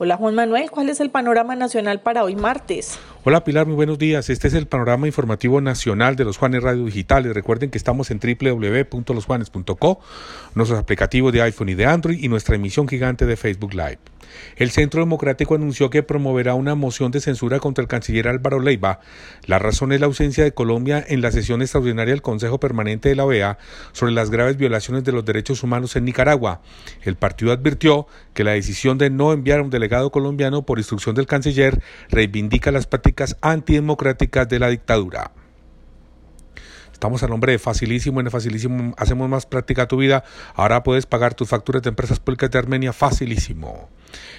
Hola Juan Manuel, ¿cuál es el panorama nacional para hoy martes? Hola Pilar, muy buenos días. Este es el panorama informativo nacional de los Juanes Radio Digitales. Recuerden que estamos en www.losjuanes.co, nuestros aplicativos de iPhone y de Android y nuestra emisión gigante de Facebook Live. El Centro Democrático anunció que promoverá una moción de censura contra el canciller Álvaro Leiva. La razón es la ausencia de Colombia en la sesión extraordinaria del Consejo Permanente de la OEA sobre las graves violaciones de los derechos humanos en Nicaragua. El partido advirtió que la decisión de no enviar a un delegado colombiano por instrucción del canciller reivindica las prácticas antidemocráticas de la dictadura. Estamos a nombre de Facilísimo. En Facilísimo hacemos más práctica tu vida. Ahora puedes pagar tus facturas de empresas públicas de Armenia Facilísimo.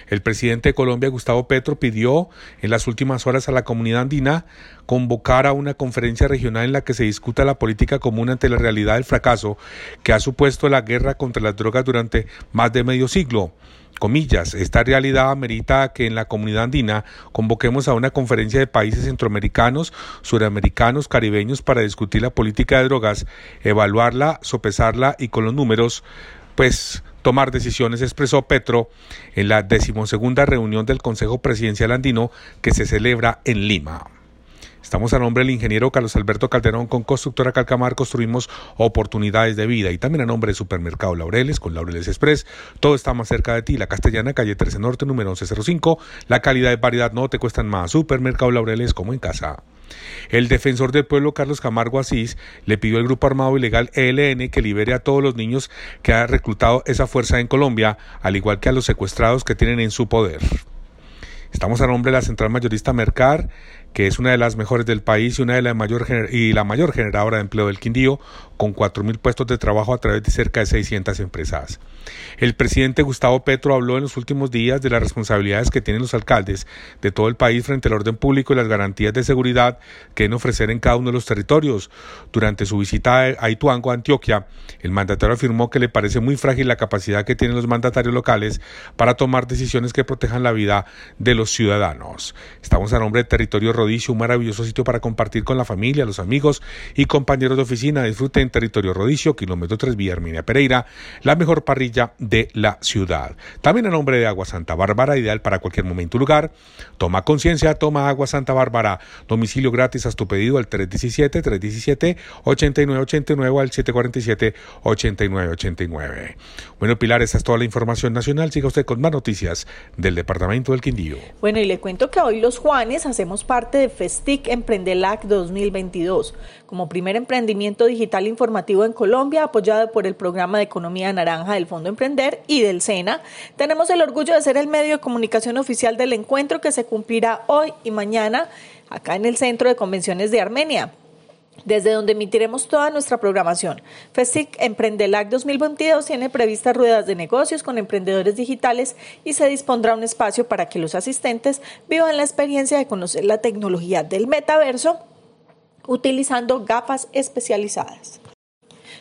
El presidente de Colombia, Gustavo Petro, pidió en las últimas horas a la comunidad andina convocar a una conferencia regional en la que se discuta la política común ante la realidad del fracaso que ha supuesto la guerra contra las drogas durante más de medio siglo comillas, esta realidad amerita que en la comunidad andina convoquemos a una conferencia de países centroamericanos, suramericanos, caribeños para discutir la política de drogas, evaluarla, sopesarla y con los números, pues tomar decisiones, expresó Petro en la decimosegunda reunión del Consejo Presidencial Andino que se celebra en Lima. Estamos a nombre del ingeniero Carlos Alberto Calderón con Constructora Calcamar construimos oportunidades de vida y también a nombre de Supermercado Laureles con Laureles Express. Todo está más cerca de ti. La Castellana, calle 13 Norte, número 1105. La calidad y variedad no te cuestan más. Supermercado Laureles como en casa. El defensor del pueblo Carlos Camargo Asís le pidió al grupo armado ilegal ELN que libere a todos los niños que ha reclutado esa fuerza en Colombia, al igual que a los secuestrados que tienen en su poder. Estamos a nombre de la central mayorista Mercar, que es una de las mejores del país y una de la mayor y la mayor generadora de empleo del Quindío, con 4.000 puestos de trabajo a través de cerca de 600 empresas. El presidente Gustavo Petro habló en los últimos días de las responsabilidades que tienen los alcaldes de todo el país frente al orden público y las garantías de seguridad que deben ofrecer en cada uno de los territorios. Durante su visita a Ituango, Antioquia, el mandatario afirmó que le parece muy frágil la capacidad que tienen los mandatarios locales para tomar decisiones que protejan la vida de los ciudadanos. Estamos a nombre de Territorio Rodicio, un maravilloso sitio para compartir con la familia, los amigos y compañeros de oficina. Disfruten Territorio Rodicio, kilómetro 3 Vía Arminia Pereira, la mejor parrilla de la ciudad. También a nombre de Agua Santa Bárbara, ideal para cualquier momento y lugar. Toma conciencia, toma Agua Santa Bárbara. Domicilio gratis a tu pedido al 317-317-8989 al 747-8989. Bueno, Pilar, esa es toda la información nacional. Siga usted con más noticias del Departamento del Quindío. Bueno, y le cuento que hoy los Juanes hacemos parte de Festic Emprendelac 2022, como primer emprendimiento digital informativo en Colombia, apoyado por el programa de Economía Naranja del Fondo Emprender y del SENA. Tenemos el orgullo de ser el medio de comunicación oficial del encuentro que se cumplirá hoy y mañana acá en el Centro de Convenciones de Armenia desde donde emitiremos toda nuestra programación. FESIC Emprendelac 2022 tiene previstas ruedas de negocios con emprendedores digitales y se dispondrá un espacio para que los asistentes vivan la experiencia de conocer la tecnología del metaverso utilizando gafas especializadas.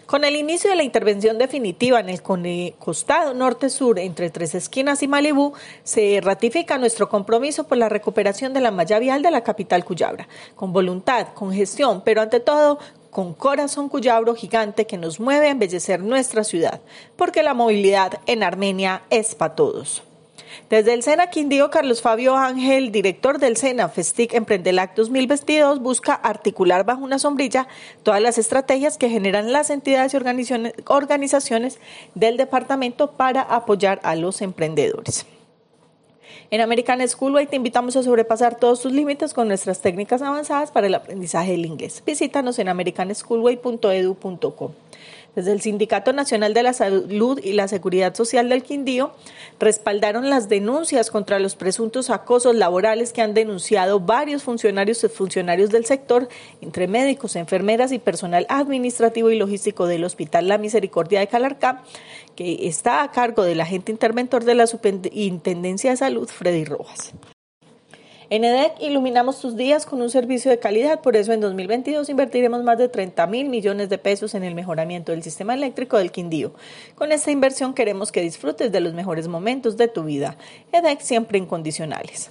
Con el inicio de la intervención definitiva en el costado norte-sur entre Tres Esquinas y Malibú, se ratifica nuestro compromiso por la recuperación de la malla vial de la capital Cuyabra, con voluntad, con gestión, pero ante todo con corazón cuyabro gigante que nos mueve a embellecer nuestra ciudad, porque la movilidad en Armenia es para todos. Desde el SENA Quindío, Carlos Fabio Ángel, director del SENA Festic Emprendelac 2022, busca articular bajo una sombrilla todas las estrategias que generan las entidades y organizaciones del departamento para apoyar a los emprendedores. En American Schoolway te invitamos a sobrepasar todos tus límites con nuestras técnicas avanzadas para el aprendizaje del inglés. Visítanos en americanschoolway.edu.com. Desde el Sindicato Nacional de la Salud y la Seguridad Social del Quindío respaldaron las denuncias contra los presuntos acosos laborales que han denunciado varios funcionarios y funcionarios del sector, entre médicos, enfermeras y personal administrativo y logístico del Hospital La Misericordia de Calarcá, que está a cargo del agente interventor de la Superintendencia de Salud, Freddy Rojas. En EDEC iluminamos tus días con un servicio de calidad, por eso en 2022 invertiremos más de 30 mil millones de pesos en el mejoramiento del sistema eléctrico del Quindío. Con esta inversión queremos que disfrutes de los mejores momentos de tu vida. EDEC siempre incondicionales.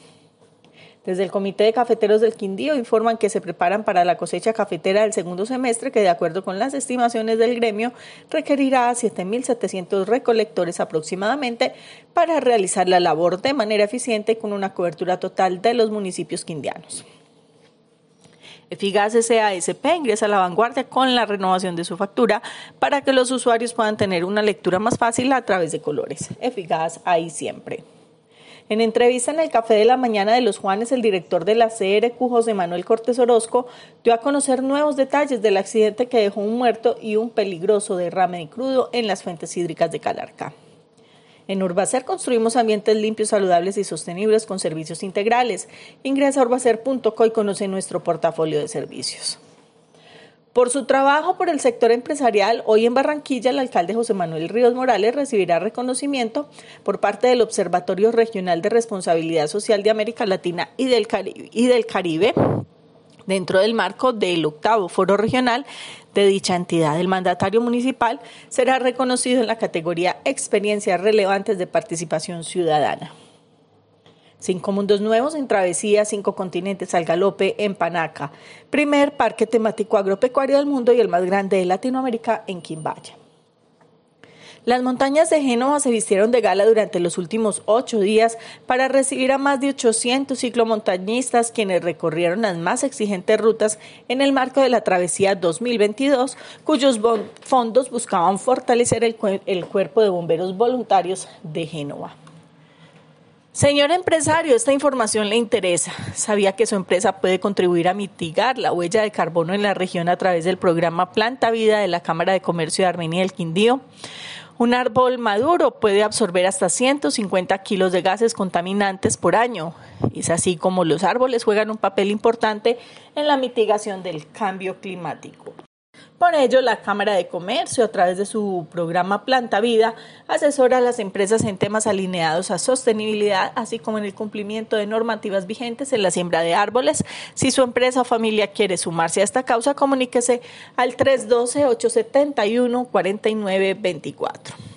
Desde el Comité de Cafeteros del Quindío informan que se preparan para la cosecha cafetera del segundo semestre que de acuerdo con las estimaciones del gremio requerirá a 7.700 recolectores aproximadamente para realizar la labor de manera eficiente y con una cobertura total de los municipios quindianos. Efigas SASP ingresa a la vanguardia con la renovación de su factura para que los usuarios puedan tener una lectura más fácil a través de colores. Efigas ahí siempre. En entrevista en el Café de la Mañana de los Juanes, el director de la CRQ, José Manuel Cortés Orozco, dio a conocer nuevos detalles del accidente que dejó un muerto y un peligroso derrame de crudo en las fuentes hídricas de Calarca. En Urbacer construimos ambientes limpios, saludables y sostenibles con servicios integrales. Ingresa a urbacer.co y conoce nuestro portafolio de servicios. Por su trabajo por el sector empresarial, hoy en Barranquilla el alcalde José Manuel Ríos Morales recibirá reconocimiento por parte del Observatorio Regional de Responsabilidad Social de América Latina y del Caribe, dentro del marco del octavo foro regional de dicha entidad. El mandatario municipal será reconocido en la categoría Experiencias Relevantes de Participación Ciudadana. Cinco mundos nuevos en travesía, cinco continentes al galope en Panaca. Primer parque temático agropecuario del mundo y el más grande de Latinoamérica en Quimbaya. Las montañas de Génova se vistieron de gala durante los últimos ocho días para recibir a más de 800 ciclomontañistas quienes recorrieron las más exigentes rutas en el marco de la travesía 2022, cuyos fondos buscaban fortalecer el, el cuerpo de bomberos voluntarios de Génova. Señor empresario, esta información le interesa. ¿Sabía que su empresa puede contribuir a mitigar la huella de carbono en la región a través del programa Planta Vida de la Cámara de Comercio de Armenia del Quindío? Un árbol maduro puede absorber hasta 150 kilos de gases contaminantes por año. Es así como los árboles juegan un papel importante en la mitigación del cambio climático. Por ello, la Cámara de Comercio, a través de su programa Planta Vida, asesora a las empresas en temas alineados a sostenibilidad, así como en el cumplimiento de normativas vigentes en la siembra de árboles. Si su empresa o familia quiere sumarse a esta causa, comuníquese al 312-871-4924.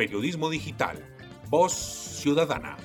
Periodismo digital. Voz ciudadana.